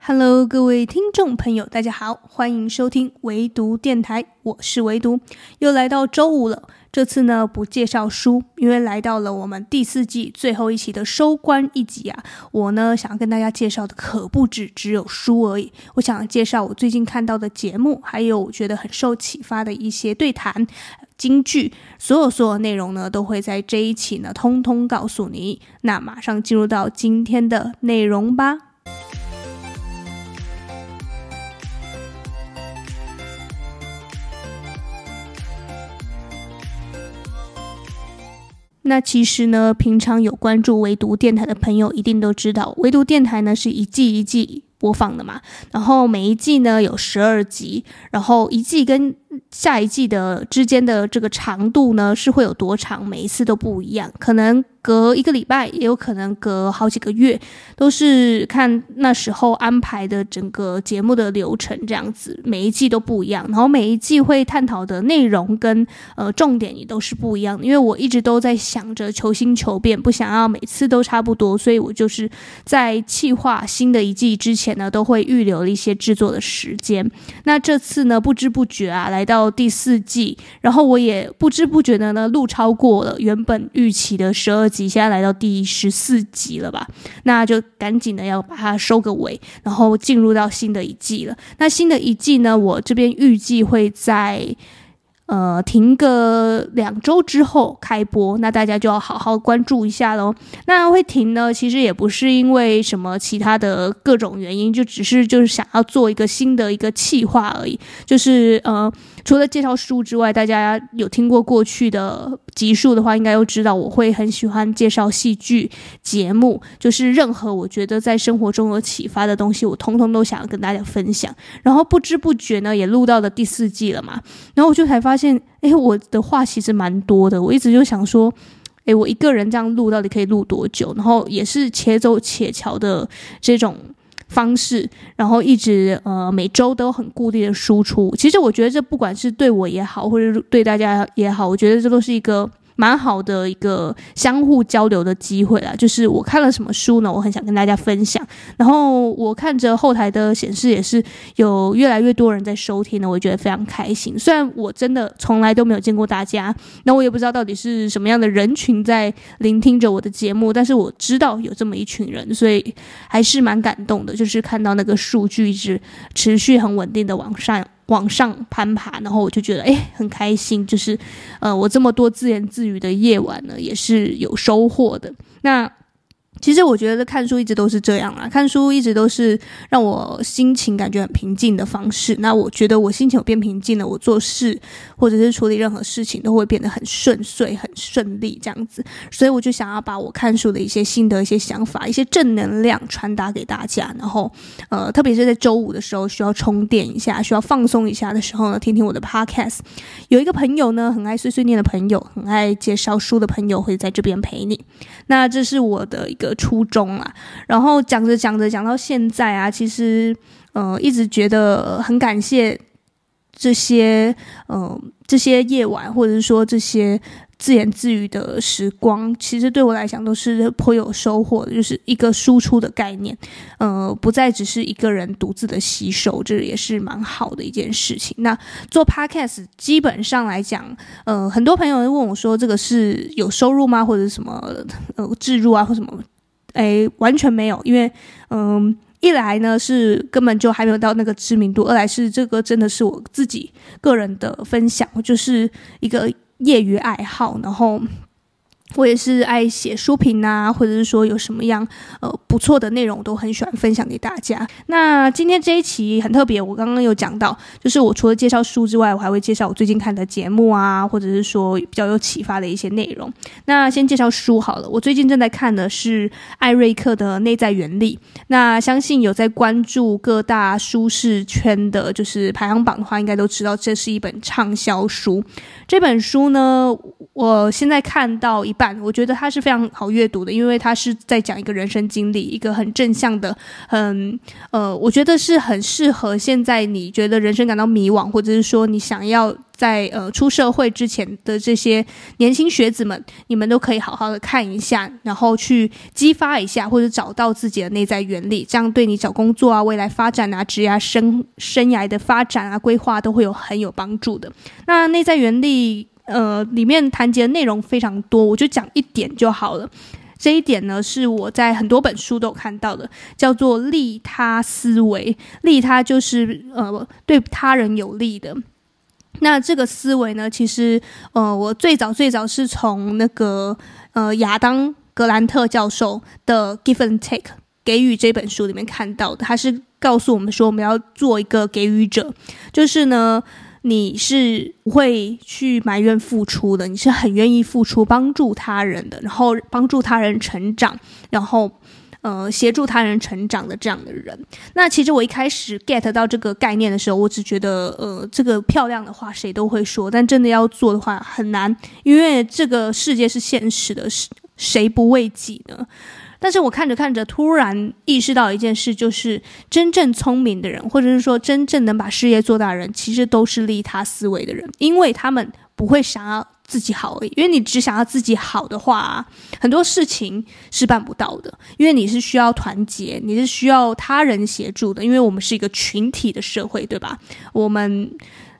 Hello，各位听众朋友，大家好，欢迎收听唯读电台，我是唯读，又来到周五了。这次呢，不介绍书，因为来到了我们第四季最后一期的收官一集啊。我呢，想要跟大家介绍的可不止只有书而已。我想介绍我最近看到的节目，还有我觉得很受启发的一些对谈、金句，所有所有内容呢，都会在这一期呢，通通告诉你。那马上进入到今天的内容吧。那其实呢，平常有关注唯独电台的朋友一定都知道，唯独电台呢是一季一季播放的嘛，然后每一季呢有十二集，然后一季跟下一季的之间的这个长度呢是会有多长，每一次都不一样，可能。隔一个礼拜，也有可能隔好几个月，都是看那时候安排的整个节目的流程这样子，每一季都不一样，然后每一季会探讨的内容跟呃重点也都是不一样的。因为我一直都在想着求新求变，不想要每次都差不多，所以我就是在计划新的一季之前呢，都会预留了一些制作的时间。那这次呢，不知不觉啊，来到第四季，然后我也不知不觉的呢，录超过了原本预期的十二集。现在来到第十四集了吧？那就赶紧的要把它收个尾，然后进入到新的一季了。那新的一季呢，我这边预计会在呃停个两周之后开播，那大家就要好好关注一下喽。那会停呢，其实也不是因为什么其他的各种原因，就只是就是想要做一个新的一个企划而已，就是呃。除了介绍书之外，大家有听过过去的集数的话，应该都知道我会很喜欢介绍戏剧节目，就是任何我觉得在生活中有启发的东西，我通通都想要跟大家分享。然后不知不觉呢，也录到了第四季了嘛，然后我就才发现，哎，我的话其实蛮多的。我一直就想说，哎，我一个人这样录到底可以录多久？然后也是且走且瞧的这种。方式，然后一直呃每周都很固定的输出。其实我觉得这不管是对我也好，或者对大家也好，我觉得这都是一个。蛮好的一个相互交流的机会啦，就是我看了什么书呢？我很想跟大家分享。然后我看着后台的显示也是有越来越多人在收听呢，我觉得非常开心。虽然我真的从来都没有见过大家，那我也不知道到底是什么样的人群在聆听着我的节目，但是我知道有这么一群人，所以还是蛮感动的。就是看到那个数据一直持续很稳定的往上。往上攀爬，然后我就觉得哎，很开心，就是呃，我这么多自言自语的夜晚呢，也是有收获的。那。其实我觉得看书一直都是这样啊，看书一直都是让我心情感觉很平静的方式。那我觉得我心情有变平静了，我做事或者是处理任何事情都会变得很顺遂、很顺利这样子。所以我就想要把我看书的一些心得、一些想法、一些正能量传达给大家。然后，呃，特别是在周五的时候需要充电一下、需要放松一下的时候呢，听听我的 podcast。有一个朋友呢，很爱碎碎念的朋友，很爱介绍书的朋友会在这边陪你。那这是我的一个。初衷啊，然后讲着讲着讲到现在啊，其实呃一直觉得很感谢这些呃这些夜晚，或者是说这些自言自语的时光，其实对我来讲都是颇有收获的，就是一个输出的概念，呃，不再只是一个人独自的吸收，这也是蛮好的一件事情。那做 podcast 基本上来讲，呃，很多朋友问我说，这个是有收入吗？或者什么呃置入啊，或什么？哎，完全没有，因为，嗯，一来呢是根本就还没有到那个知名度，二来是这个真的是我自己个人的分享，就是一个业余爱好，然后。我也是爱写书评啊，或者是说有什么样呃不错的内容，都很喜欢分享给大家。那今天这一期很特别，我刚刚有讲到，就是我除了介绍书之外，我还会介绍我最近看的节目啊，或者是说比较有启发的一些内容。那先介绍书好了，我最近正在看的是艾瑞克的《内在原理》。那相信有在关注各大书市圈的，就是排行榜的话，应该都知道这是一本畅销书。这本书呢，我现在看到一。我觉得它是非常好阅读的，因为它是在讲一个人生经历，一个很正向的，很呃，我觉得是很适合现在你觉得人生感到迷惘，或者是说你想要在呃出社会之前的这些年轻学子们，你们都可以好好的看一下，然后去激发一下，或者找到自己的内在原理，这样对你找工作啊、未来发展啊、职业生生涯的发展啊、规划都会有很有帮助的。那内在原理。呃，里面谈及的内容非常多，我就讲一点就好了。这一点呢，是我在很多本书都有看到的，叫做利他思维。利他就是呃，对他人有利的。那这个思维呢，其实呃，我最早最早是从那个呃亚当格兰特教授的《Give and Take》给予这本书里面看到的。他是告诉我们说，我们要做一个给予者，就是呢。你是不会去埋怨付出的，你是很愿意付出，帮助他人的，然后帮助他人成长，然后呃协助他人成长的这样的人。那其实我一开始 get 到这个概念的时候，我只觉得呃这个漂亮的话谁都会说，但真的要做的话很难，因为这个世界是现实的，谁不为己呢？但是我看着看着，突然意识到一件事，就是真正聪明的人，或者是说真正能把事业做大的人，其实都是利他思维的人，因为他们不会想要自己好而已。因为你只想要自己好的话，很多事情是办不到的。因为你是需要团结，你是需要他人协助的。因为我们是一个群体的社会，对吧？我们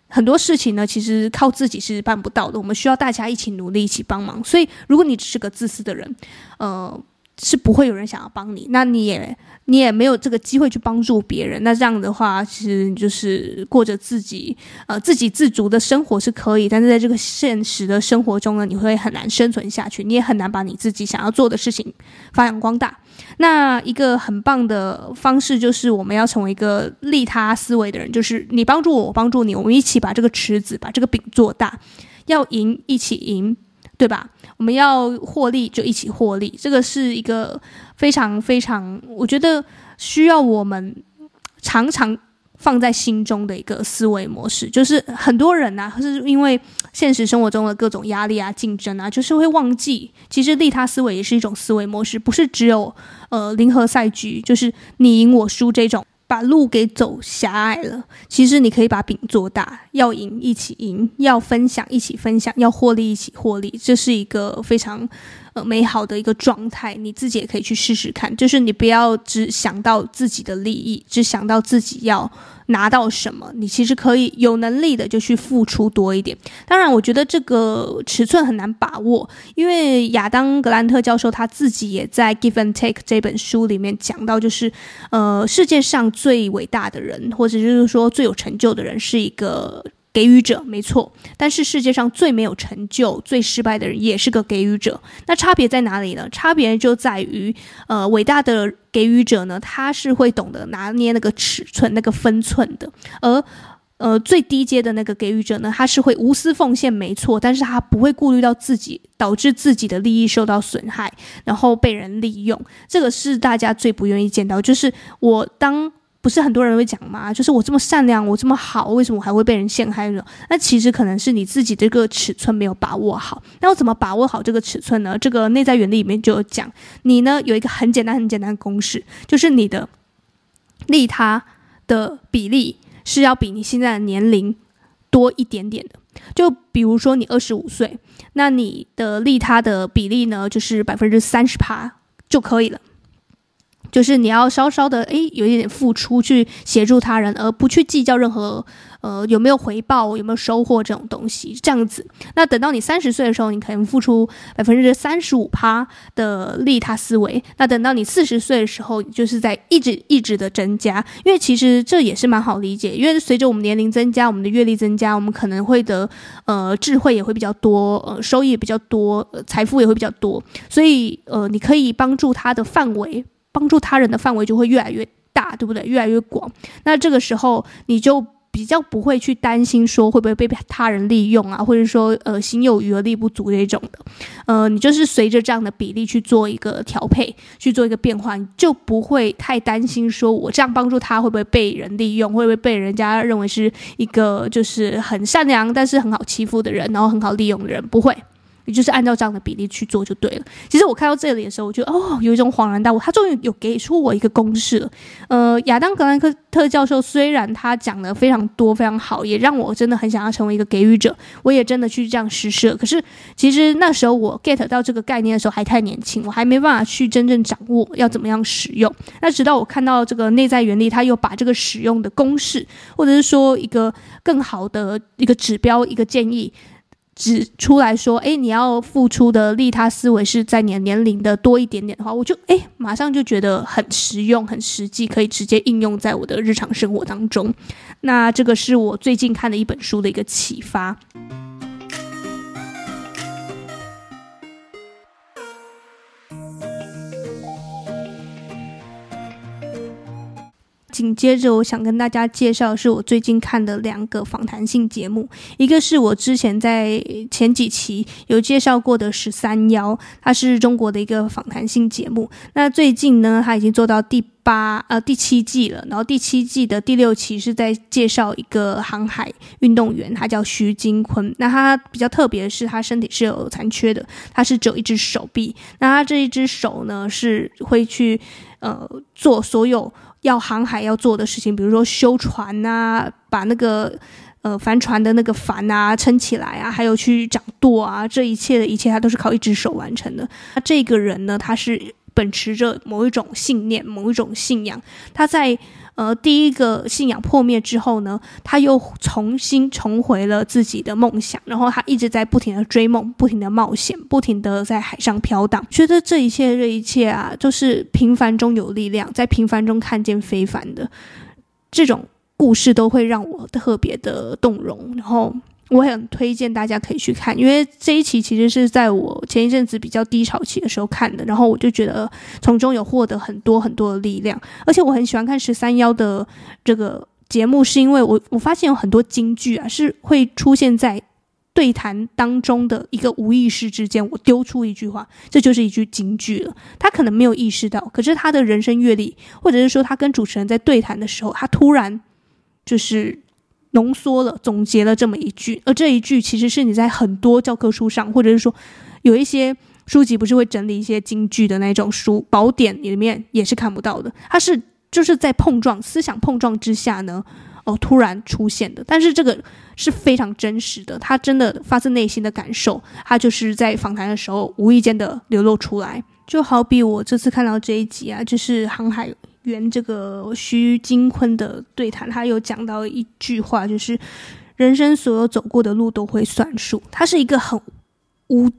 很多事情呢，其实靠自己是办不到的。我们需要大家一起努力，一起帮忙。所以，如果你只是个自私的人，呃。是不会有人想要帮你，那你也你也没有这个机会去帮助别人。那这样的话，其实就是过着自己呃自给自足的生活是可以，但是在这个现实的生活中呢，你会很难生存下去，你也很难把你自己想要做的事情发扬光大。那一个很棒的方式就是，我们要成为一个利他思维的人，就是你帮助我，我帮助你，我们一起把这个池子、把这个饼做大，要赢一起赢。对吧？我们要获利就一起获利，这个是一个非常非常，我觉得需要我们常常放在心中的一个思维模式。就是很多人呐、啊，是因为现实生活中的各种压力啊、竞争啊，就是会忘记，其实利他思维也是一种思维模式，不是只有呃零和赛局，就是你赢我输这种。把路给走狭隘了，其实你可以把饼做大，要赢一起赢，要分享一起分享，要获利一起获利，这是一个非常。美好的一个状态，你自己也可以去试试看。就是你不要只想到自己的利益，只想到自己要拿到什么。你其实可以有能力的就去付出多一点。当然，我觉得这个尺寸很难把握，因为亚当格兰特教授他自己也在《Give and Take》这本书里面讲到，就是呃，世界上最伟大的人，或者就是说最有成就的人，是一个。给予者没错，但是世界上最没有成就、最失败的人也是个给予者。那差别在哪里呢？差别就在于，呃，伟大的给予者呢，他是会懂得拿捏那个尺寸、那个分寸的；而呃，最低阶的那个给予者呢，他是会无私奉献，没错，但是他不会顾虑到自己，导致自己的利益受到损害，然后被人利用。这个是大家最不愿意见到，就是我当。不是很多人会讲吗？就是我这么善良，我这么好，为什么我还会被人陷害呢？那其实可能是你自己这个尺寸没有把握好。那我怎么把握好这个尺寸呢？这个内在原理里面就有讲，你呢有一个很简单很简单的公式，就是你的利他的比例是要比你现在的年龄多一点点的。就比如说你二十五岁，那你的利他的比例呢，就是百分之三十趴就可以了。就是你要稍稍的诶，有一点点付出去协助他人，而不去计较任何呃有没有回报、有没有收获这种东西。这样子，那等到你三十岁的时候，你可能付出百分之三十五趴的利他思维。那等到你四十岁的时候，就是在一直一直的增加。因为其实这也是蛮好理解，因为随着我们年龄增加，我们的阅历增加，我们可能会的呃智慧也会比较多，呃收益也比较多，呃财富也会比较多。所以呃你可以帮助他的范围。帮助他人的范围就会越来越大，对不对？越来越广。那这个时候你就比较不会去担心说会不会被他人利用啊，或者说呃心有余而力不足这种的。呃，你就是随着这样的比例去做一个调配，去做一个变化，你就不会太担心说我这样帮助他会不会被人利用，会不会被人家认为是一个就是很善良但是很好欺负的人，然后很好利用的人，不会。你就是按照这样的比例去做就对了。其实我看到这里的时候，我就哦，有一种恍然大悟，他终于有给出我一个公式了。呃，亚当格兰克特教授虽然他讲的非常多非常好，也让我真的很想要成为一个给予者，我也真的去这样实施了。可是其实那时候我 get 到这个概念的时候还太年轻，我还没办法去真正掌握要怎么样使用。那直到我看到这个内在原理，他又把这个使用的公式，或者是说一个更好的一个指标、一个建议。指出来说，哎，你要付出的利他思维是在你年龄的多一点点的话，我就哎，马上就觉得很实用、很实际，可以直接应用在我的日常生活当中。那这个是我最近看的一本书的一个启发。紧接着，我想跟大家介绍的是我最近看的两个访谈性节目，一个是我之前在前几期有介绍过的《十三邀》，它是中国的一个访谈性节目。那最近呢，它已经做到第八呃第七季了，然后第七季的第六期是在介绍一个航海运动员，他叫徐金坤。那他比较特别的是，他身体是有残缺的，他是只有一只手臂。那他这一只手呢，是会去呃做所有。要航海要做的事情，比如说修船啊，把那个呃帆船的那个帆啊撑起来啊，还有去掌舵啊，这一切的一切，他都是靠一只手完成的。那这个人呢，他是秉持着某一种信念，某一种信仰，他在。呃，第一个信仰破灭之后呢，他又重新重回了自己的梦想，然后他一直在不停的追梦，不停的冒险，不停的在海上飘荡，觉得这一切这一切啊，就是平凡中有力量，在平凡中看见非凡的这种故事，都会让我特别的动容，然后。我很推荐大家可以去看，因为这一期其实是在我前一阵子比较低潮期的时候看的，然后我就觉得从中有获得很多很多的力量，而且我很喜欢看十三邀的这个节目，是因为我我发现有很多金句啊，是会出现在对谈当中的一个无意识之间，我丢出一句话，这就是一句金句了。他可能没有意识到，可是他的人生阅历，或者是说他跟主持人在对谈的时候，他突然就是。浓缩了，总结了这么一句，而这一句其实是你在很多教科书上，或者是说有一些书籍不是会整理一些金句的那种书宝典里面也是看不到的。它是就是在碰撞思想碰撞之下呢，哦，突然出现的。但是这个是非常真实的，他真的发自内心的感受，他就是在访谈的时候无意间的流露出来。就好比我这次看到这一集啊，就是航海。原这个徐金坤的对谈，他有讲到一句话，就是人生所有走过的路都会算数。他是一个很无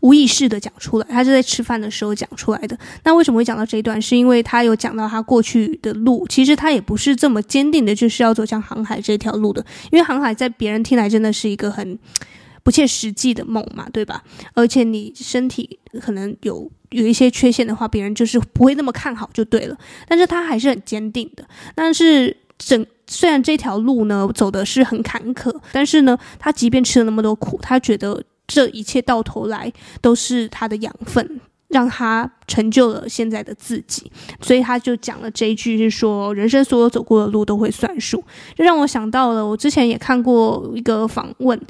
无意识的讲出来，他是在吃饭的时候讲出来的。那为什么会讲到这一段？是因为他有讲到他过去的路，其实他也不是这么坚定的，就是要走向航海这条路的。因为航海在别人听来真的是一个很不切实际的梦嘛，对吧？而且你身体可能有。有一些缺陷的话，别人就是不会那么看好就对了。但是他还是很坚定的。但是整虽然这条路呢走的是很坎坷，但是呢，他即便吃了那么多苦，他觉得这一切到头来都是他的养分，让他成就了现在的自己。所以他就讲了这一句，是说人生所有走过的路都会算数。这让我想到了，我之前也看过一个访问。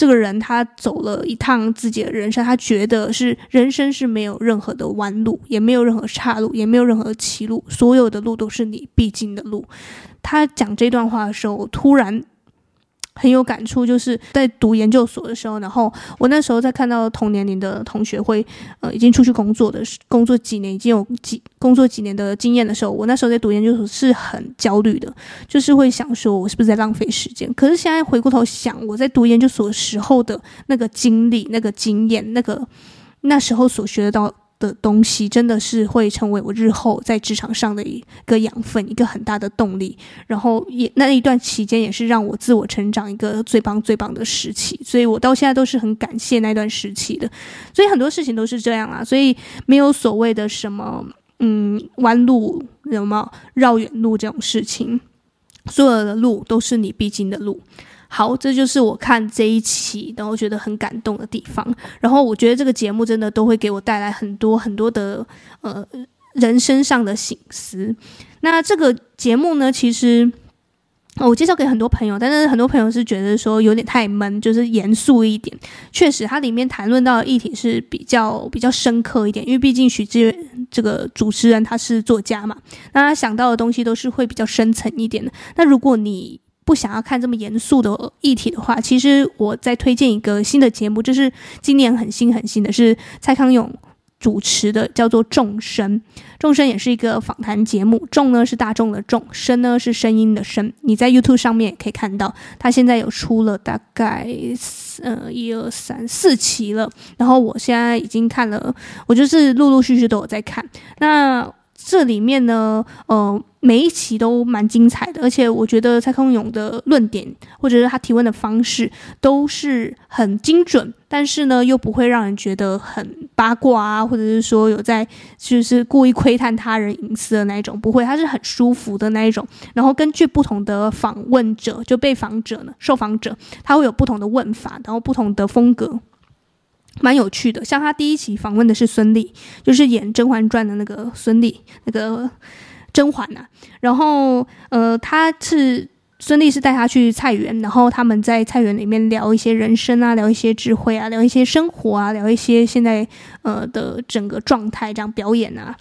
这个人他走了一趟自己的人生，他觉得是人生是没有任何的弯路，也没有任何岔路，也没有任何歧路，所有的路都是你必经的路。他讲这段话的时候，突然。很有感触，就是在读研究所的时候，然后我那时候在看到同年龄的同学会，呃，已经出去工作的工作几年，已经有几工作几年的经验的时候，我那时候在读研究所是很焦虑的，就是会想说，我是不是在浪费时间？可是现在回过头想，我在读研究所时候的那个经历、那个经验、那个那时候所学得到。的东西真的是会成为我日后在职场上的一个养分，一个很大的动力。然后也那一段期间也是让我自我成长一个最棒最棒的时期，所以我到现在都是很感谢那段时期的。所以很多事情都是这样啊，所以没有所谓的什么嗯弯路，什么绕远路这种事情，所有的路都是你必经的路。好，这就是我看这一期，然后觉得很感动的地方。然后我觉得这个节目真的都会给我带来很多很多的呃人生上的醒思。那这个节目呢，其实我介绍给很多朋友，但是很多朋友是觉得说有点太闷，就是严肃一点。确实，它里面谈论到的议题是比较比较深刻一点，因为毕竟许知远这个主持人他是作家嘛，那他想到的东西都是会比较深层一点的。那如果你不想要看这么严肃的议题的话，其实我再推荐一个新的节目，就是今年很新很新的是蔡康永。主持的叫做《众生》，《众生》也是一个访谈节目。众呢是大众的众，声呢是声音的声。你在 YouTube 上面也可以看到，他现在有出了大概呃一二三四期了。然后我现在已经看了，我就是陆陆续续都有在看。那这里面呢，呃。每一期都蛮精彩的，而且我觉得蔡康永的论点或者是他提问的方式都是很精准，但是呢又不会让人觉得很八卦啊，或者是说有在就是故意窥探他人隐私的那一种，不会，他是很舒服的那一种。然后根据不同的访问者，就被访者呢，受访者，他会有不同的问法，然后不同的风格，蛮有趣的。像他第一期访问的是孙俪，就是演《甄嬛传》的那个孙俪，那个。甄嬛呐、然后呃，他是孙俪是带他去菜园，然后他们在菜园里面聊一些人生啊，聊一些智慧啊，聊一些生活啊，聊一些现在呃的整个状态，这样表演啊。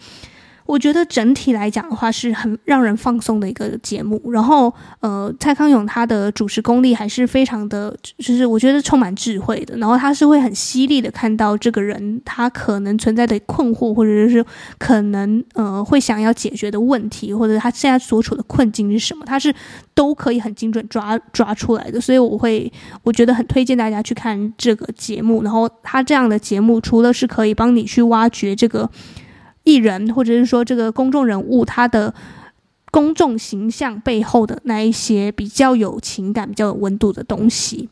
我觉得整体来讲的话，是很让人放松的一个节目。然后，呃，蔡康永他的主持功力还是非常的，就是我觉得充满智慧的。然后他是会很犀利的看到这个人他可能存在的困惑，或者是可能呃会想要解决的问题，或者他现在所处的困境是什么，他是都可以很精准抓抓出来的。所以我会我觉得很推荐大家去看这个节目。然后他这样的节目，除了是可以帮你去挖掘这个。艺人，或者是说这个公众人物，他的公众形象背后的那一些比较有情感、比较有温度的东西。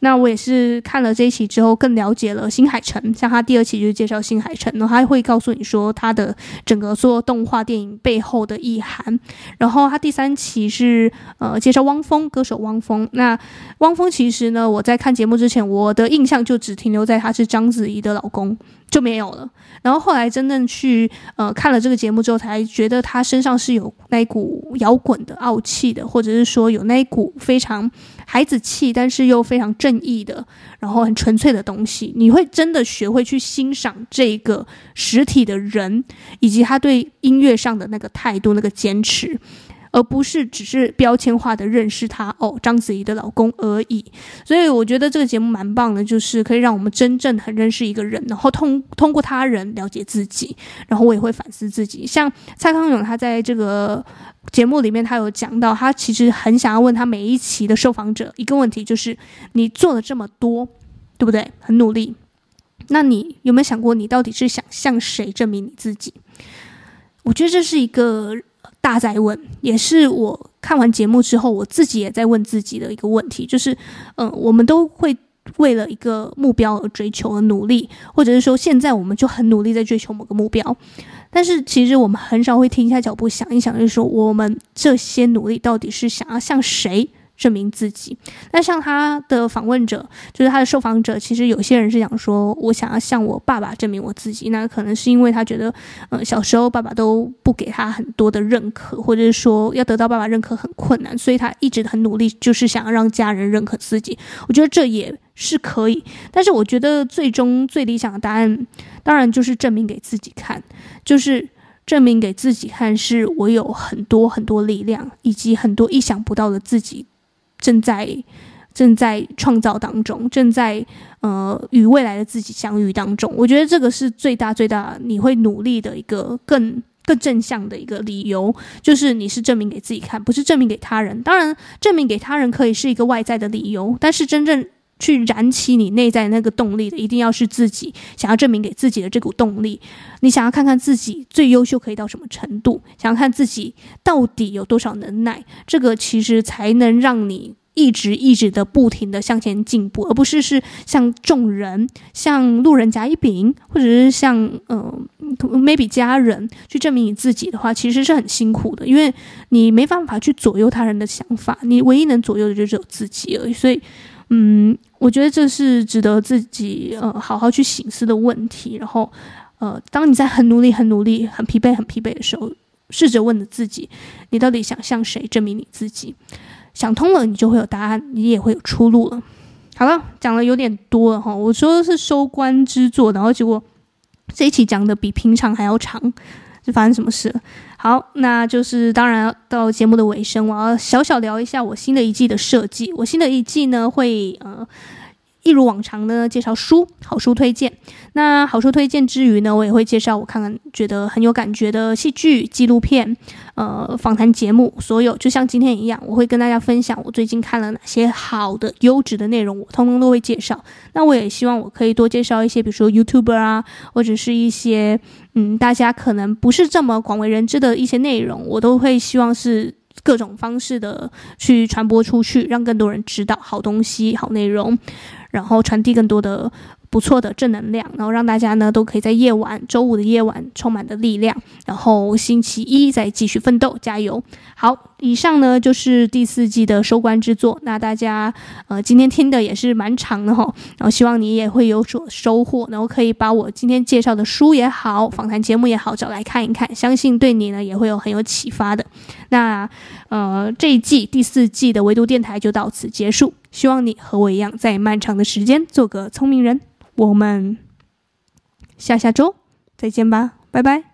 那我也是看了这一期之后，更了解了新海诚。像他第二期就是介绍新海诚，然后他会告诉你说他的整个做动画电影背后的意涵。然后他第三期是呃介绍汪峰，歌手汪峰。那汪峰其实呢，我在看节目之前，我的印象就只停留在他是章子怡的老公。就没有了。然后后来真正去呃看了这个节目之后，才觉得他身上是有那一股摇滚的傲气的，或者是说有那一股非常孩子气，但是又非常正正义的，然后很纯粹的东西。你会真的学会去欣赏这个实体的人，以及他对音乐上的那个态度、那个坚持。而不是只是标签化的认识他哦，章子怡的老公而已。所以我觉得这个节目蛮棒的，就是可以让我们真正很认识一个人，然后通通过他人了解自己。然后我也会反思自己。像蔡康永他在这个节目里面，他有讲到，他其实很想要问他每一期的受访者一个问题，就是你做了这么多，对不对？很努力，那你有没有想过，你到底是想向谁证明你自己？我觉得这是一个。大在问，也是我看完节目之后，我自己也在问自己的一个问题，就是，嗯、我们都会为了一个目标而追求而努力，或者是说，现在我们就很努力在追求某个目标，但是其实我们很少会停下脚步想一想，就是说，我们这些努力到底是想要向谁证明自己。那像他的访问者，就是他的受访者，其实有些人是想说，我想要向我爸爸证明我自己。那可能是因为他觉得，呃，小时候爸爸都不给他很多的认可，或者是说要得到爸爸认可很困难，所以他一直很努力，就是想要让家人认可自己。我觉得这也是可以，但是我觉得最终最理想的答案，当然就是证明给自己看，就是证明给自己看，是我有很多很多力量，以及很多意想不到的自己。正在正在创造当中，正在呃与未来的自己相遇当中。我觉得这个是最大最大你会努力的一个更更正向的一个理由，就是你是证明给自己看，不是证明给他人。当然，证明给他人可以是一个外在的理由，但是真正去燃起你内在那个动力的，一定要是自己想要证明给自己的这股动力。你想要看看自己最优秀可以到什么程度，想要看自己到底有多少能耐，这个其实才能让你。一直一直的不停的向前进步，而不是是像众人、像路人甲乙丙，或者是像呃 maybe 家人去证明你自己的话，其实是很辛苦的，因为你没办法去左右他人的想法，你唯一能左右的就只有自己而已。所以，嗯，我觉得这是值得自己呃好好去省思的问题。然后，呃，当你在很努力、很努力、很疲惫、很疲惫的时候，试着问着自己，你到底想向谁证明你自己？想通了，你就会有答案，你也会有出路了。好了，讲的有点多了哈，我说的是收官之作，然后结果这一期讲的比平常还要长，是发生什么事了？好，那就是当然到节目的尾声，我要小小聊一下我新的一季的设计。我新的一季呢，会呃。一如往常呢，介绍书，好书推荐。那好书推荐之余呢，我也会介绍我看看觉得很有感觉的戏剧、纪录片、呃访谈节目，所有就像今天一样，我会跟大家分享我最近看了哪些好的、优质的内容，我通通都会介绍。那我也希望我可以多介绍一些，比如说 YouTuber 啊，或者是一些嗯大家可能不是这么广为人知的一些内容，我都会希望是。各种方式的去传播出去，让更多人知道好东西、好内容，然后传递更多的。不错的正能量，然后让大家呢都可以在夜晚，周五的夜晚充满的力量，然后星期一再继续奋斗，加油！好，以上呢就是第四季的收官之作。那大家呃今天听的也是蛮长的哈，然后希望你也会有所收获，然后可以把我今天介绍的书也好，访谈节目也好找来看一看，相信对你呢也会有很有启发的。那呃这一季第四季的唯独电台就到此结束，希望你和我一样，在漫长的时间做个聪明人。我们下下周再见吧，拜拜。